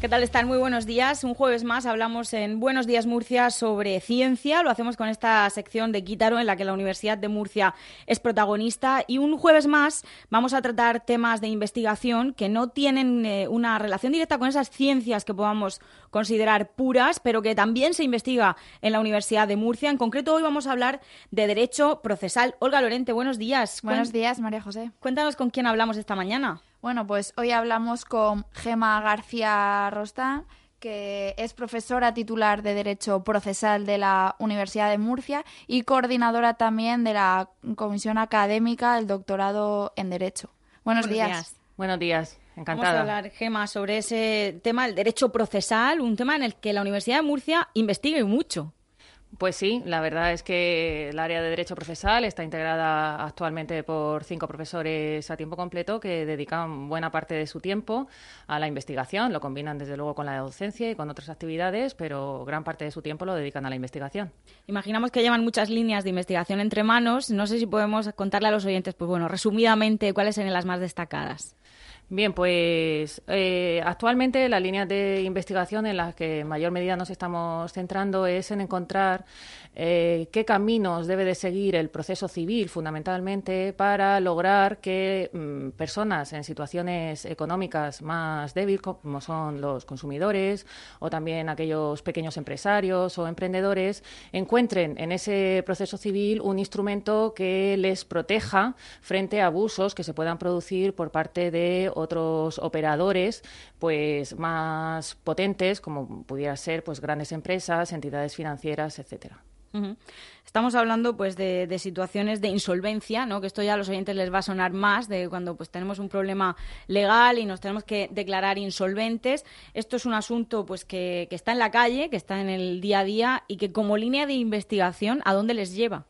¿Qué tal están? Muy buenos días. Un jueves más hablamos en Buenos Días Murcia sobre ciencia. Lo hacemos con esta sección de Quítaro en la que la Universidad de Murcia es protagonista. Y un jueves más vamos a tratar temas de investigación que no tienen eh, una relación directa con esas ciencias que podamos considerar puras, pero que también se investiga en la Universidad de Murcia. En concreto, hoy vamos a hablar de Derecho Procesal. Olga Lorente, buenos días. Buenos días, María José. Cuéntanos con quién hablamos esta mañana. Bueno, pues hoy hablamos con Gema García Rostán, que es profesora titular de Derecho Procesal de la Universidad de Murcia y coordinadora también de la Comisión Académica del Doctorado en Derecho. Buenos, días. Buenos días. Encantada. Vamos a hablar, Gema, sobre ese tema, el derecho procesal, un tema en el que la Universidad de Murcia investiga mucho. Pues sí, la verdad es que el área de Derecho Procesal está integrada actualmente por cinco profesores a tiempo completo que dedican buena parte de su tiempo a la investigación. Lo combinan desde luego con la docencia y con otras actividades, pero gran parte de su tiempo lo dedican a la investigación. Imaginamos que llevan muchas líneas de investigación entre manos. No sé si podemos contarle a los oyentes, pues bueno, resumidamente, cuáles serían las más destacadas. Bien, pues eh, actualmente las líneas de investigación en las que en mayor medida nos estamos centrando es en encontrar eh, qué caminos debe de seguir el proceso civil fundamentalmente para lograr que mm, personas en situaciones económicas más débiles, como son los consumidores o también aquellos pequeños empresarios o emprendedores, encuentren en ese proceso civil un instrumento que les proteja frente a abusos que se puedan producir por parte de otros operadores pues más potentes como pudiera ser pues grandes empresas, entidades financieras, etcétera. Estamos hablando pues de, situaciones de insolvencia, ¿no? Que esto ya a los oyentes les va a sonar más de cuando pues tenemos un problema legal y nos tenemos que declarar insolventes. Esto es un asunto pues que está en la calle, que está en el día a día y que como línea de investigación, ¿a dónde les lleva?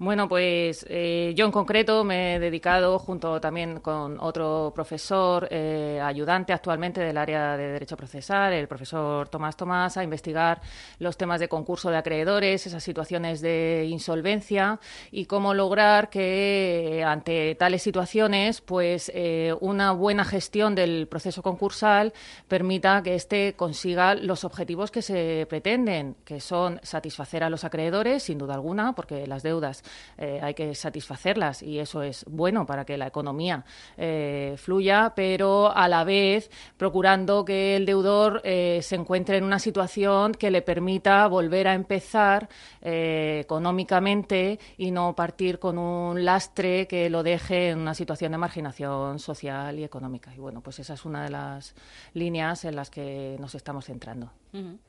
Bueno, pues eh, yo en concreto me he dedicado, junto también con otro profesor eh, ayudante actualmente del área de Derecho Procesal, el profesor Tomás Tomás, a investigar los temas de concurso de acreedores, esas situaciones de insolvencia y cómo lograr que ante tales situaciones, pues eh, una buena gestión del proceso concursal permita que éste consiga los objetivos que se pretenden, que son satisfacer a los acreedores, sin duda alguna, porque las deudas eh, hay que satisfacerlas y eso es bueno para que la economía eh, fluya, pero a la vez procurando que el deudor eh, se encuentre en una situación que le permita volver a empezar económicamente y no partir con un lastre que lo deje en una situación de marginación social y económica. Y bueno, pues esa es una de las líneas en las que nos estamos centrando.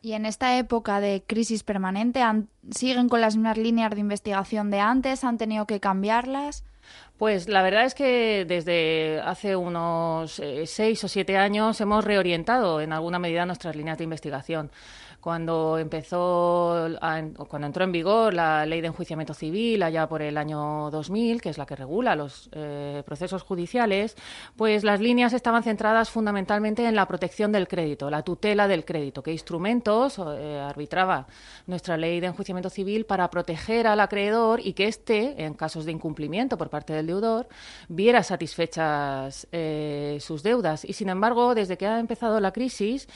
Y en esta época de crisis permanente, ¿siguen con las mismas líneas de investigación de antes? ¿Han tenido que cambiarlas? Pues la verdad es que desde hace unos eh, seis o siete años hemos reorientado en alguna medida nuestras líneas de investigación cuando empezó, cuando entró en vigor la ley de enjuiciamiento civil allá por el año 2000, que es la que regula los eh, procesos judiciales, pues las líneas estaban centradas fundamentalmente en la protección del crédito, la tutela del crédito, qué instrumentos eh, arbitraba nuestra ley de enjuiciamiento civil para proteger al acreedor y que éste, en casos de incumplimiento por parte del deudor, viera satisfechas eh, sus deudas. Y sin embargo, desde que ha empezado la crisis,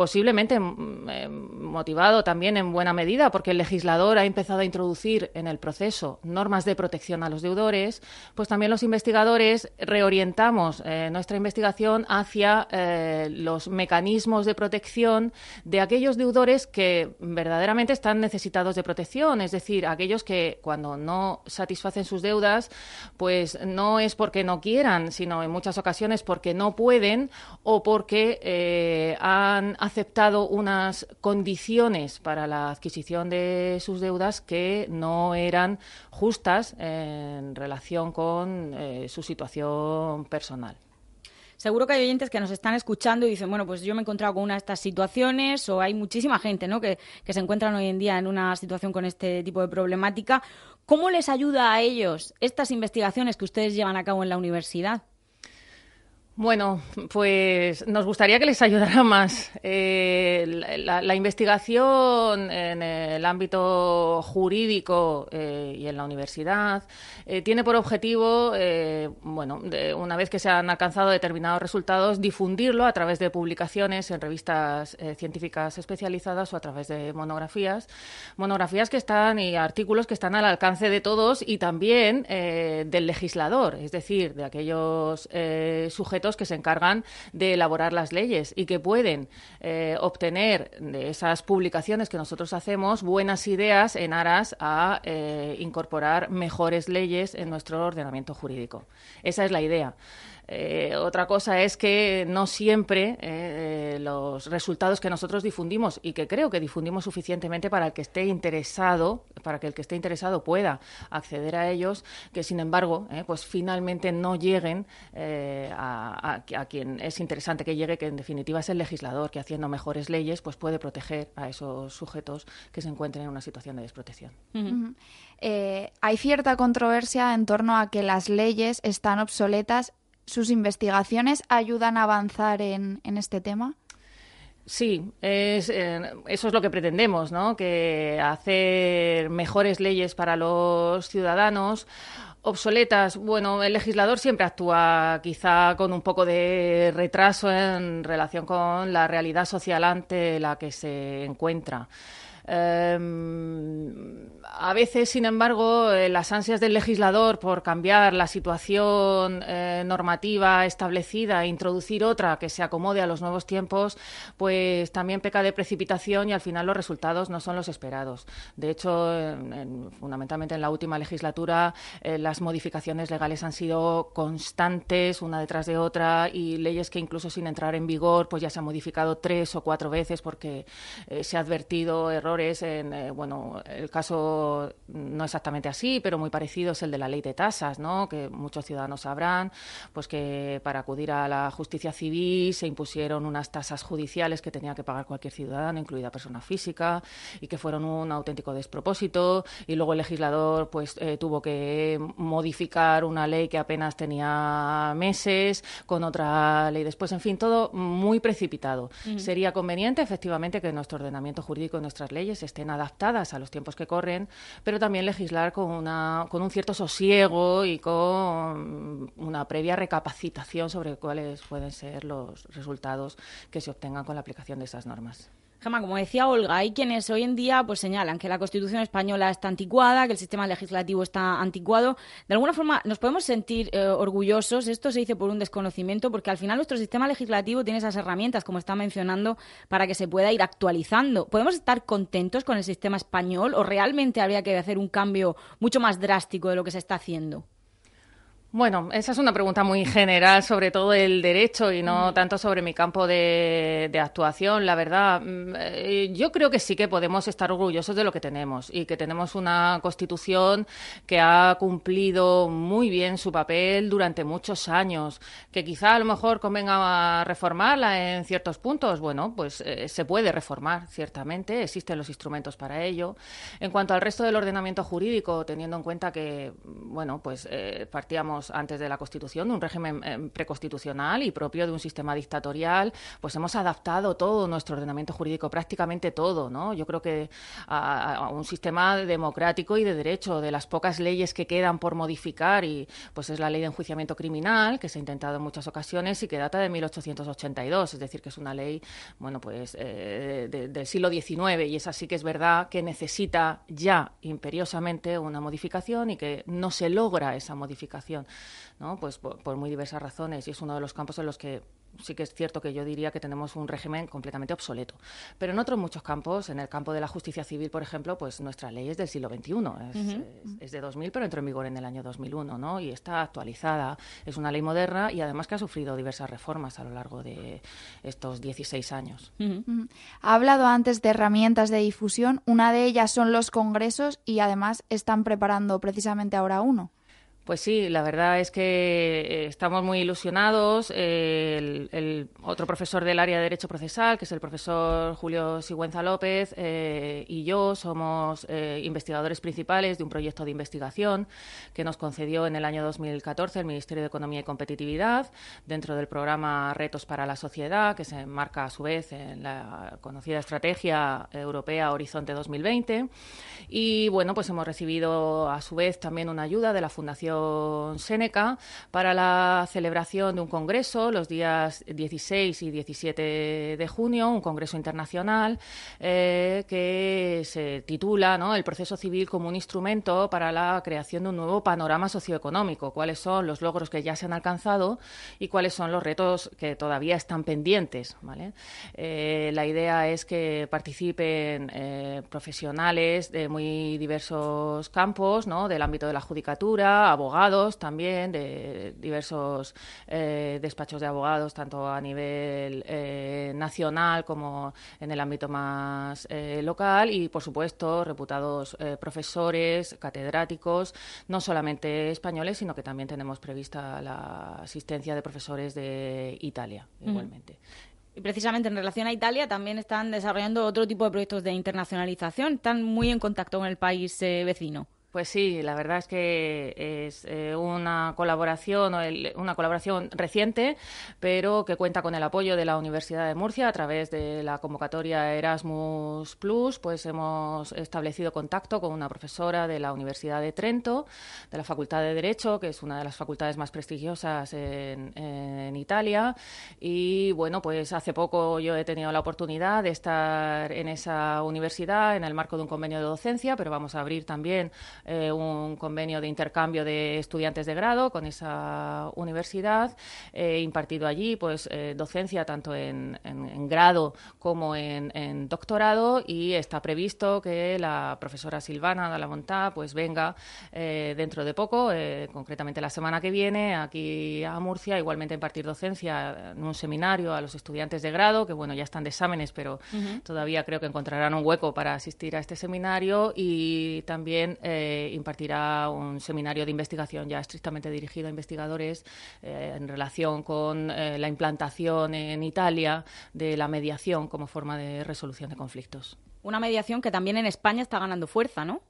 posiblemente mm, eh, motivado también en buena medida porque el legislador ha empezado a introducir en el proceso normas de protección a los deudores, pues también los investigadores reorientamos eh, nuestra investigación hacia eh, los mecanismos de protección de aquellos deudores que verdaderamente están necesitados de protección, es decir, aquellos que cuando no satisfacen sus deudas, pues no es porque no quieran, sino en muchas ocasiones porque no pueden o porque han aceptado unas condiciones para la adquisición de sus deudas que no eran justas en relación con eh, su situación personal. seguro que hay oyentes que nos están escuchando y dicen, bueno, pues yo me he encontrado con una de estas situaciones o hay muchísima gente ¿no? que, se encuentran hoy en día en una situación con este tipo de problemática. ¿Cómo les ayuda a ellos estas investigaciones que ustedes llevan a cabo en la universidad? Bueno, pues nos gustaría que les ayudara más. Eh, la, investigación en el ámbito jurídico eh, y en la universidad eh, tiene por objetivo, bueno, una vez que se han alcanzado determinados resultados, difundirlo a través de publicaciones en revistas científicas especializadas o a través de monografías, monografías que están y artículos que están al alcance de todos y también del legislador, es decir, de aquellos sujetos que se encargan de elaborar las leyes y que pueden eh, obtener de esas publicaciones que nosotros hacemos buenas ideas en aras a eh, incorporar mejores leyes en nuestro ordenamiento jurídico. Esa es la idea. Eh, otra cosa es que no siempre eh, los resultados que nosotros difundimos y que creo que difundimos suficientemente para el que esté interesado, para que el que esté interesado pueda acceder a ellos, que sin embargo, eh, pues finalmente no lleguen a, a, quien es interesante que llegue, que en definitiva es el legislador, que haciendo mejores leyes, pues puede proteger a esos sujetos que se encuentren en una situación de desprotección. hay cierta controversia en torno a que las leyes están obsoletas sus investigaciones ayudan a avanzar en, este tema? Sí, es, eh, eso es lo que pretendemos, ¿no? Que hacer mejores leyes para los ciudadanos obsoletas. Bueno, el legislador siempre actúa quizá con un poco de retraso en relación con la realidad social ante la que se encuentra. Em, a veces, sin embargo, eh, las ansias del legislador por cambiar la situación eh, normativa establecida e introducir otra que se acomode a los nuevos tiempos, pues también peca de precipitación y al final los resultados no son los esperados. De hecho, fundamentalmente en la última legislatura, eh, las modificaciones legales han sido constantes, una detrás de otra, y leyes que incluso sin entrar en vigor, pues ya se han modificado tres o cuatro veces porque se ha advertido errores en, eh, bueno, el caso no exactamente así, pero muy parecido es el de la ley de tasas, ¿no? Que muchos ciudadanos sabrán, pues que para acudir a la justicia civil se impusieron unas tasas judiciales que tenía que pagar cualquier ciudadano, incluida persona física, y que fueron un auténtico despropósito. Y luego el legislador, pues, eh, tuvo que modificar una ley que apenas tenía meses con otra ley después. En fin, todo muy precipitado. Sería conveniente, efectivamente, que nuestro ordenamiento jurídico y nuestras leyes estén adaptadas a los tiempos que corren, pero también legislar con, una, con un cierto sosiego y con una previa recapacitación sobre cuáles pueden ser los resultados que se obtengan con la aplicación de esas normas. Gemma, como decía Olga, hay quienes hoy en día pues señalan que la Constitución española está anticuada, que el sistema legislativo está anticuado. De alguna forma nos podemos sentir eh, orgullosos. Esto se dice por un desconocimiento, porque al final nuestro sistema legislativo tiene esas herramientas, como está mencionando, para que se pueda ir actualizando. ¿Podemos estar contentos con el sistema español o realmente habría que hacer un cambio mucho más drástico de lo que se está haciendo? Bueno, esa es una pregunta muy general sobre todo el derecho y no mm. tanto sobre mi campo de, actuación. La verdad, mm, eh, yo creo que sí que podemos estar orgullosos de lo que tenemos y que tenemos una constitución que ha cumplido muy bien su papel durante muchos años. Que quizá a lo mejor convenga reformarla en ciertos puntos. Bueno, pues eh, se puede reformar, ciertamente. Existen los instrumentos para ello. En cuanto al resto del ordenamiento jurídico, teniendo en cuenta que, bueno, pues eh, partíamos antes de la Constitución, de un régimen eh, preconstitucional y propio de un sistema dictatorial, pues hemos adaptado todo nuestro ordenamiento jurídico, prácticamente todo, ¿no? Yo creo que a, un sistema democrático y de derecho, de las pocas leyes que quedan por modificar, y pues es la ley de enjuiciamiento criminal, que se ha intentado en muchas ocasiones y que data de 1882, es decir, que es una ley, bueno, pues eh, del siglo XIX, y es así que es verdad que necesita ya imperiosamente una modificación y que no se logra esa modificación. ¿No? Pues por, muy diversas razones y es uno de los campos en los que sí que es cierto que yo diría que tenemos un régimen completamente obsoleto. Pero en otros muchos campos, en el campo de la justicia civil, por ejemplo, pues nuestra ley es del siglo XXI, es, de 2000, pero entró en vigor en el año 2001, ¿no? Y está actualizada, es una ley moderna y además que ha sufrido diversas reformas a lo largo de estos 16 años. Ha hablado antes de herramientas de difusión, una de ellas son los congresos y además están preparando precisamente ahora uno. Pues sí, la verdad es que eh, estamos muy ilusionados. el, otro profesor del área de Derecho Procesal, que es el profesor Julio Sigüenza López, eh, y yo somos eh, investigadores principales de un proyecto de investigación que nos concedió en el año 2014 el Ministerio de Economía y Competitividad dentro del programa Retos para la Sociedad, que se enmarca a su vez en la conocida estrategia europea Horizonte 2020. Y bueno, pues hemos recibido a su vez también una ayuda de la Fundación Seneca para la celebración de un congreso los días 16 y 17 de junio, un congreso internacional eh, que se titula El proceso civil como un instrumento para la creación de un nuevo panorama socioeconómico. ¿Cuáles son los logros que ya se han alcanzado y cuáles son los retos que todavía están pendientes? Eh, la idea es que participen eh, profesionales de muy diversos campos, ¿no? del ámbito de la judicatura, abogados también, de diversos eh, despachos de abogados, tanto a nivel eh, nacional como en el ámbito más eh, local y, por supuesto, reputados profesores, catedráticos, no solamente españoles, sino que también tenemos prevista la asistencia de profesores de Italia, igualmente. Y precisamente en relación a Italia también están desarrollando otro tipo de proyectos de internacionalización. Están muy en contacto con el país vecino. Pues sí, la verdad es que es eh, una colaboración, una colaboración reciente, pero que cuenta con el apoyo de la Universidad de Murcia a través de la convocatoria Erasmus Plus. Pues hemos establecido contacto con una profesora de la Universidad de Trento, de la Facultad de Derecho, que es una de las facultades más prestigiosas en, en Italia. Y bueno, pues hace poco yo he tenido la oportunidad de estar en esa universidad en el marco de un convenio de docencia, pero vamos a abrir también eh, un convenio de intercambio de estudiantes de grado con esa universidad. He impartido allí pues eh, docencia tanto en, grado como en, doctorado y está previsto que la profesora Silvana Dalamontá pues venga eh, dentro de poco, concretamente la semana que viene, aquí a Murcia, igualmente a impartir docencia en un seminario a los estudiantes de grado, que bueno, ya están de exámenes, pero todavía creo que encontrarán un hueco para asistir a este seminario y también impartirá un seminario de investigación ya estrictamente dirigido a investigadores eh, en relación con eh, la implantación en Italia de la mediación como forma de resolución de conflictos. Una mediación que también en España está ganando fuerza, ¿no?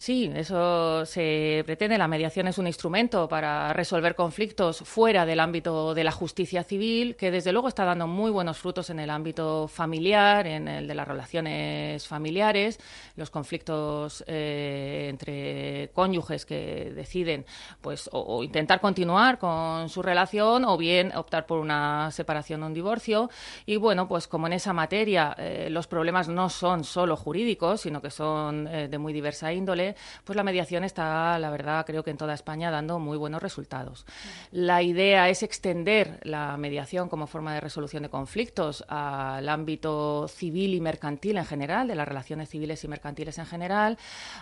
Sí, eso se pretende. La mediación es un instrumento para resolver conflictos fuera del ámbito de la justicia civil, que desde luego está dando muy buenos frutos en el ámbito familiar, en el de las relaciones familiares, los conflictos eh, entre cónyuges que deciden, pues, o, intentar continuar con su relación o bien optar por una separación o un divorcio. Y bueno, pues como en esa materia eh, los problemas no son solo jurídicos, sino que son eh, de muy diversa índole pues la mediación está, la verdad, creo que en toda España dando muy buenos resultados. La idea es extender la mediación como forma de resolución de conflictos al ámbito civil y mercantil en general, de las relaciones civiles y mercantiles en general.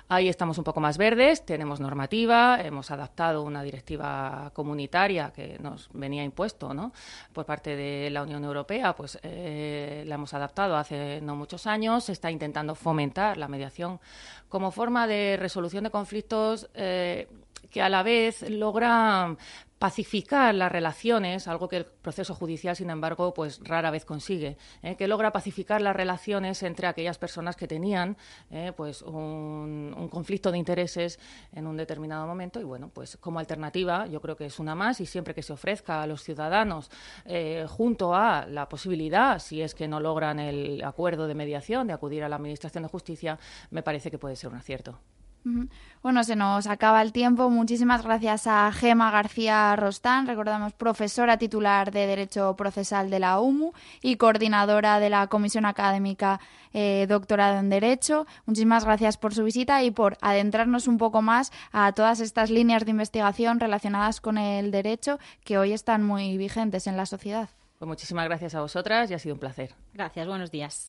Ahí estamos un poco más verdes, tenemos normativa, hemos adaptado una directiva comunitaria que nos venía impuesto ¿no? por parte de la Unión Europea, pues eh, la hemos adaptado hace no muchos años, se está intentando fomentar la mediación como forma de resolución de conflictos eh, que a la vez logra pacificar las relaciones, algo que el proceso judicial, sin embargo, pues rara vez consigue, ¿eh? que logra pacificar las relaciones entre aquellas personas que tenían ¿eh? pues un, conflicto de intereses en un determinado momento y bueno, pues como alternativa yo creo que es una más y siempre que se ofrezca a los ciudadanos junto a la posibilidad, si es que no logran el acuerdo de mediación, de acudir a la Administración de Justicia, me parece que puede ser un acierto. Bueno, se nos acaba el tiempo. Muchísimas gracias a Gema García Rostán, recordamos profesora titular de Derecho Procesal de la UMU y coordinadora de la Comisión Académica eh, Doctorado en Derecho. Muchísimas gracias por su visita y por adentrarnos un poco más a todas estas líneas de investigación relacionadas con el derecho que hoy están muy vigentes en la sociedad. Pues muchísimas gracias a vosotras y ha sido un placer. Gracias, buenos días.